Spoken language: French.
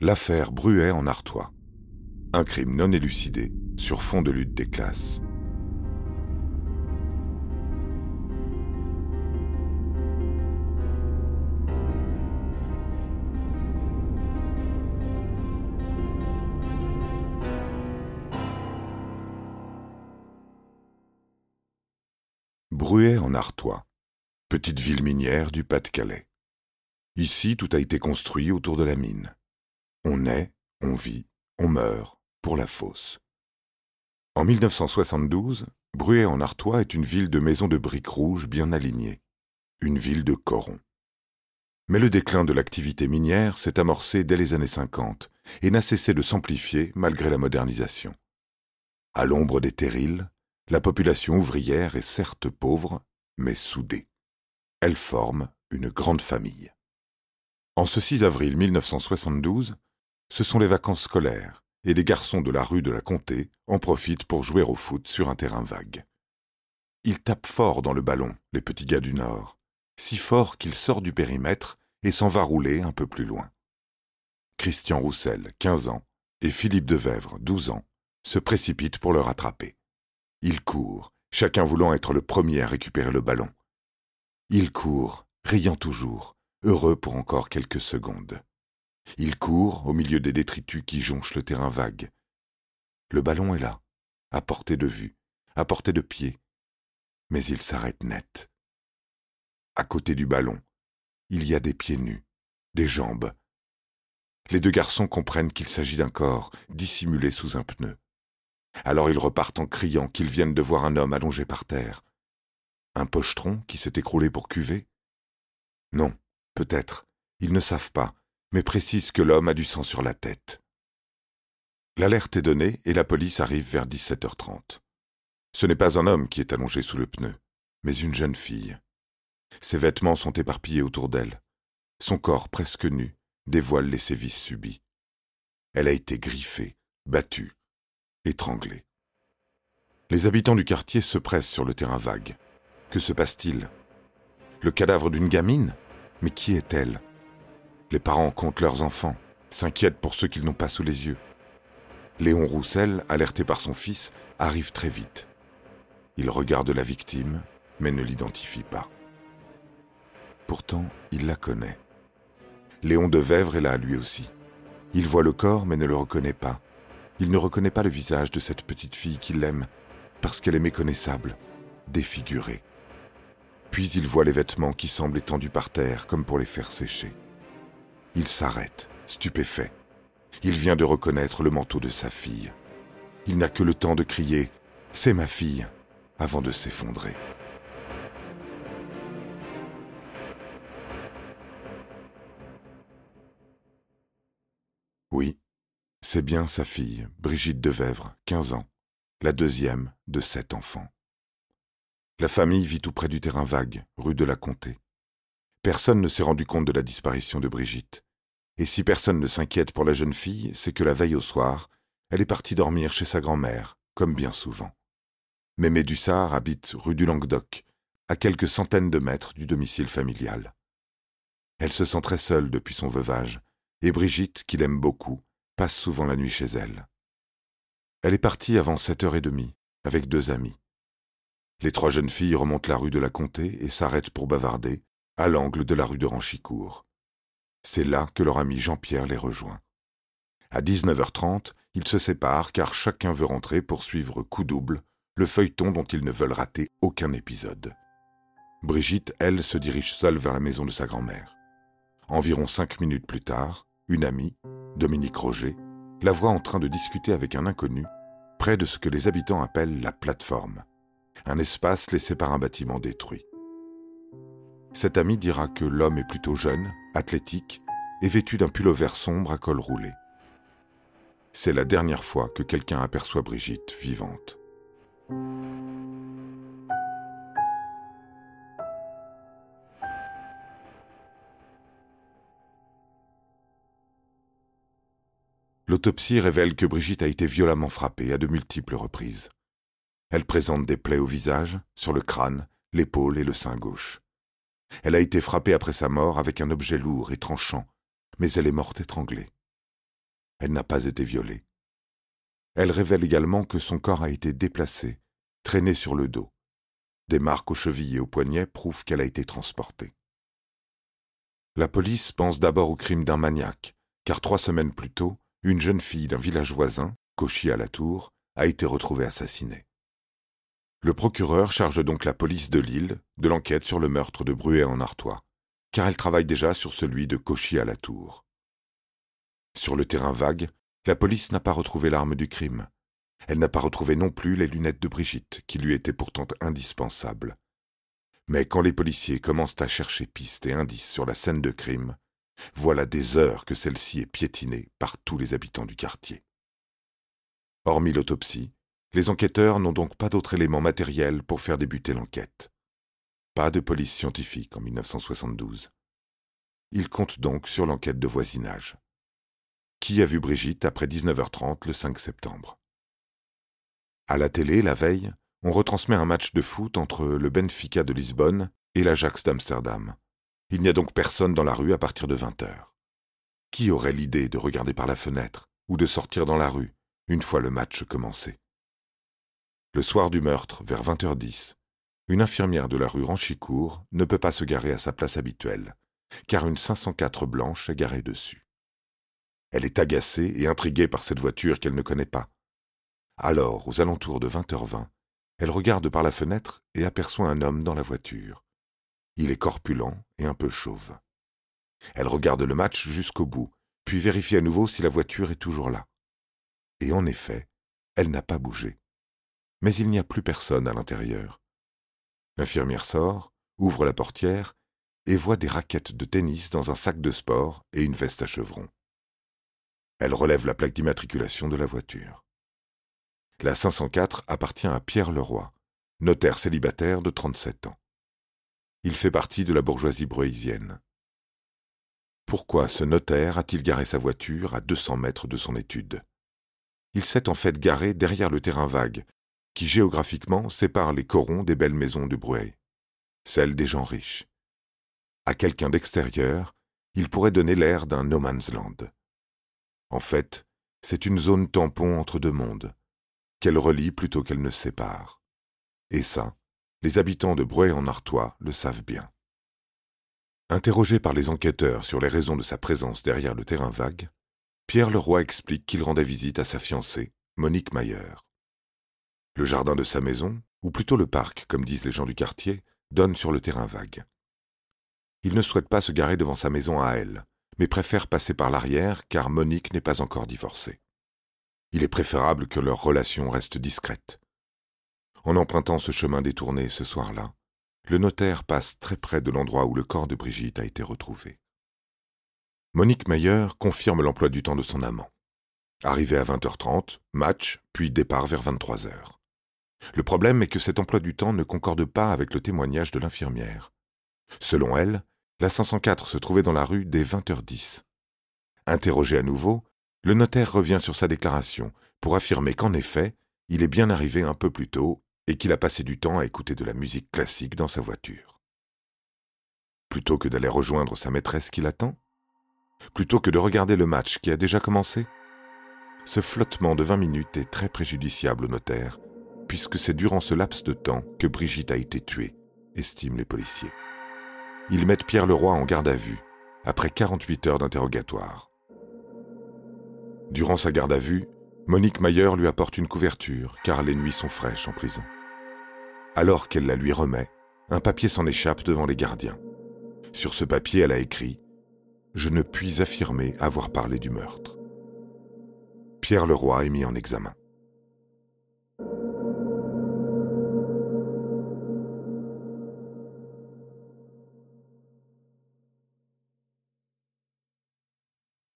L'affaire Bruet en Artois. Un crime non élucidé sur fond de lutte des classes. Bruet en Artois, petite ville minière du Pas-de-Calais. Ici, tout a été construit autour de la mine. On naît, on vit, on meurt pour la fosse. En 1972, Bruet en Artois est une ville de maisons de briques rouges bien alignées, une ville de corons. Mais le déclin de l'activité minière s'est amorcé dès les années 50 et n'a cessé de s'amplifier malgré la modernisation. À l'ombre des terrils, la population ouvrière est certes pauvre, mais soudée. Elle forme une grande famille. En ce 6 avril 1972, ce sont les vacances scolaires, et les garçons de la rue de la Comté en profitent pour jouer au foot sur un terrain vague. Ils tapent fort dans le ballon, les petits gars du Nord, si fort qu'il sort du périmètre et s'en va rouler un peu plus loin. Christian Roussel, 15 ans, et Philippe Devèvre, 12 ans, se précipitent pour le rattraper. Ils courent, chacun voulant être le premier à récupérer le ballon. Ils courent, riant toujours, heureux pour encore quelques secondes. Il court au milieu des détritus qui jonchent le terrain vague. Le ballon est là, à portée de vue, à portée de pied. Mais il s'arrête net. À côté du ballon, il y a des pieds nus, des jambes. Les deux garçons comprennent qu'il s'agit d'un corps dissimulé sous un pneu. Alors ils repartent en criant qu'ils viennent de voir un homme allongé par terre. Un pochetron qui s'est écroulé pour cuver? Non, peut-être. Ils ne savent pas, mais précise que l'homme a du sang sur la tête. L'alerte est donnée et la police arrive vers 17h30. Ce n'est pas un homme qui est allongé sous le pneu, mais une jeune fille. Ses vêtements sont éparpillés autour d'elle. Son corps presque nu dévoile les sévices subis. Elle a été griffée, battue, étranglée. Les habitants du quartier se pressent sur le terrain vague. Que se passe-t-il? Le cadavre d'une gamine? Mais qui est-elle? Les parents comptent leurs enfants, s'inquiètent pour ceux qu'ils n'ont pas sous les yeux. Léon Roussel, alerté par son fils, arrive très vite. Il regarde la victime, mais ne l'identifie pas. Pourtant, il la connaît. Léon de Vèvre est là, lui aussi. Il voit le corps, mais ne le reconnaît pas. Il ne reconnaît pas le visage de cette petite fille qu'il aime, parce qu'elle est méconnaissable, défigurée. Puis il voit les vêtements qui semblent étendus par terre, comme pour les faire sécher. Il s'arrête, stupéfait. Il vient de reconnaître le manteau de sa fille. Il n'a que le temps de crier ⁇ C'est ma fille !⁇ avant de s'effondrer. Oui, c'est bien sa fille, Brigitte Devèvre, 15 ans, la deuxième de sept enfants. La famille vit tout près du terrain vague, rue de la Comté. Personne ne s'est rendu compte de la disparition de Brigitte. Et si personne ne s'inquiète pour la jeune fille, c'est que la veille au soir, elle est partie dormir chez sa grand-mère, comme bien souvent. Mémé Dussard habite rue du Languedoc, à quelques centaines de mètres du domicile familial. Elle se sent très seule depuis son veuvage, et Brigitte, qui l'aime beaucoup, passe souvent la nuit chez elle. Elle est partie avant sept heures et demie, avec deux amis. Les trois jeunes filles remontent la rue de la Comté et s'arrêtent pour bavarder, à l'angle de la rue de Ranchicourt. C'est là que leur ami Jean-Pierre les rejoint. À 19h30, ils se séparent car chacun veut rentrer pour suivre coup double le feuilleton dont ils ne veulent rater aucun épisode. Brigitte, elle, se dirige seule vers la maison de sa grand-mère. Environ cinq minutes plus tard, une amie, Dominique Roger, la voit en train de discuter avec un inconnu près de ce que les habitants appellent la plateforme, un espace laissé par un bâtiment détruit. Cet ami dira que l'homme est plutôt jeune, athlétique et vêtu d'un pull-over sombre à col roulé. C'est la dernière fois que quelqu'un aperçoit Brigitte vivante. L'autopsie révèle que Brigitte a été violemment frappée à de multiples reprises. Elle présente des plaies au visage, sur le crâne, l'épaule et le sein gauche. Elle a été frappée après sa mort avec un objet lourd et tranchant, mais elle est morte étranglée. elle n'a pas été violée. Elle révèle également que son corps a été déplacé, traîné sur le dos. Des marques aux chevilles et aux poignets prouvent qu'elle a été transportée. La police pense d'abord au crime d'un maniaque, car trois semaines plus tôt, une jeune fille d'un village voisin, Cauchy à la Tour, a été retrouvée assassinée. Le procureur charge donc la police de Lille de l'enquête sur le meurtre de Bruet en Artois, car elle travaille déjà sur celui de Cauchy à la Tour. Sur le terrain vague, la police n'a pas retrouvé l'arme du crime. Elle n'a pas retrouvé non plus les lunettes de Brigitte, qui lui étaient pourtant indispensables. Mais quand les policiers commencent à chercher pistes et indices sur la scène de crime, voilà des heures que celle-ci est piétinée par tous les habitants du quartier. Hormis l'autopsie, les enquêteurs n'ont donc pas d'autres éléments matériels pour faire débuter l'enquête. Pas de police scientifique en 1972. Ils comptent donc sur l'enquête de voisinage. Qui a vu Brigitte après 19h30 le 5 septembre? À la télé, la veille, on retransmet un match de foot entre le Benfica de Lisbonne et l'Ajax d'Amsterdam. Il n'y a donc personne dans la rue à partir de 20 heures. Qui aurait l'idée de regarder par la fenêtre ou de sortir dans la rue une fois le match commencé? Le soir du meurtre, vers 20h10, une infirmière de la rue Ranchicourt ne peut pas se garer à sa place habituelle, car une 504 blanche est garée dessus. Elle est agacée et intriguée par cette voiture qu'elle ne connaît pas. Alors, aux alentours de 20h20, elle regarde par la fenêtre et aperçoit un homme dans la voiture. Il est corpulent et un peu chauve. Elle regarde le match jusqu'au bout, puis vérifie à nouveau si la voiture est toujours là. Et en effet, elle n'a pas bougé. Mais il n'y a plus personne à l'intérieur. L'infirmière sort, ouvre la portière et voit des raquettes de tennis dans un sac de sport et une veste à chevrons. Elle relève la plaque d'immatriculation de la voiture. La 504 appartient à Pierre Leroy, notaire célibataire de 37 ans. Il fait partie de la bourgeoisie bruéisienne. Pourquoi ce notaire a-t-il garé sa voiture à 200 mètres de son étude? Il s'est en fait garé derrière le terrain vague, qui géographiquement sépare les corons des belles maisons du Bruay, celles des gens riches. À quelqu'un d'extérieur, il pourrait donner l'air d'un no man's land. En fait, c'est une zone tampon entre deux mondes, qu'elle relie plutôt qu'elle ne sépare. Et ça, les habitants de Bruay en Artois le savent bien. Interrogé par les enquêteurs sur les raisons de sa présence derrière le terrain vague, Pierre Leroy explique qu'il rendait visite à sa fiancée, Monique Mayer. Le jardin de sa maison, ou plutôt le parc, comme disent les gens du quartier, donne sur le terrain vague. Il ne souhaite pas se garer devant sa maison à elle, mais préfère passer par l'arrière car Monique n'est pas encore divorcée. Il est préférable que leur relation reste discrète. En empruntant ce chemin détourné ce soir-là, le notaire passe très près de l'endroit où le corps de Brigitte a été retrouvé. Monique Mayer confirme l'emploi du temps de son amant. Arrivé à 20h30, match, puis départ vers 23h. Le problème est que cet emploi du temps ne concorde pas avec le témoignage de l'infirmière. Selon elle, la 504 se trouvait dans la rue dès 20h10. Interrogé à nouveau, le notaire revient sur sa déclaration pour affirmer qu'en effet, il est bien arrivé un peu plus tôt et qu'il a passé du temps à écouter de la musique classique dans sa voiture. Plutôt que d'aller rejoindre sa maîtresse qui l'attend? Plutôt que de regarder le match qui a déjà commencé? Ce flottement de vingt minutes est très préjudiciable au notaire, puisque c'est durant ce laps de temps que Brigitte a été tuée, estiment les policiers. Ils mettent Pierre Leroy en garde à vue, après 48 heures d'interrogatoire. Durant sa garde à vue, Monique Mayer lui apporte une couverture, car les nuits sont fraîches en prison. Alors qu'elle la lui remet, un papier s'en échappe devant les gardiens. Sur ce papier, elle a écrit Je ne puis affirmer avoir parlé du meurtre. Pierre Leroy est mis en examen.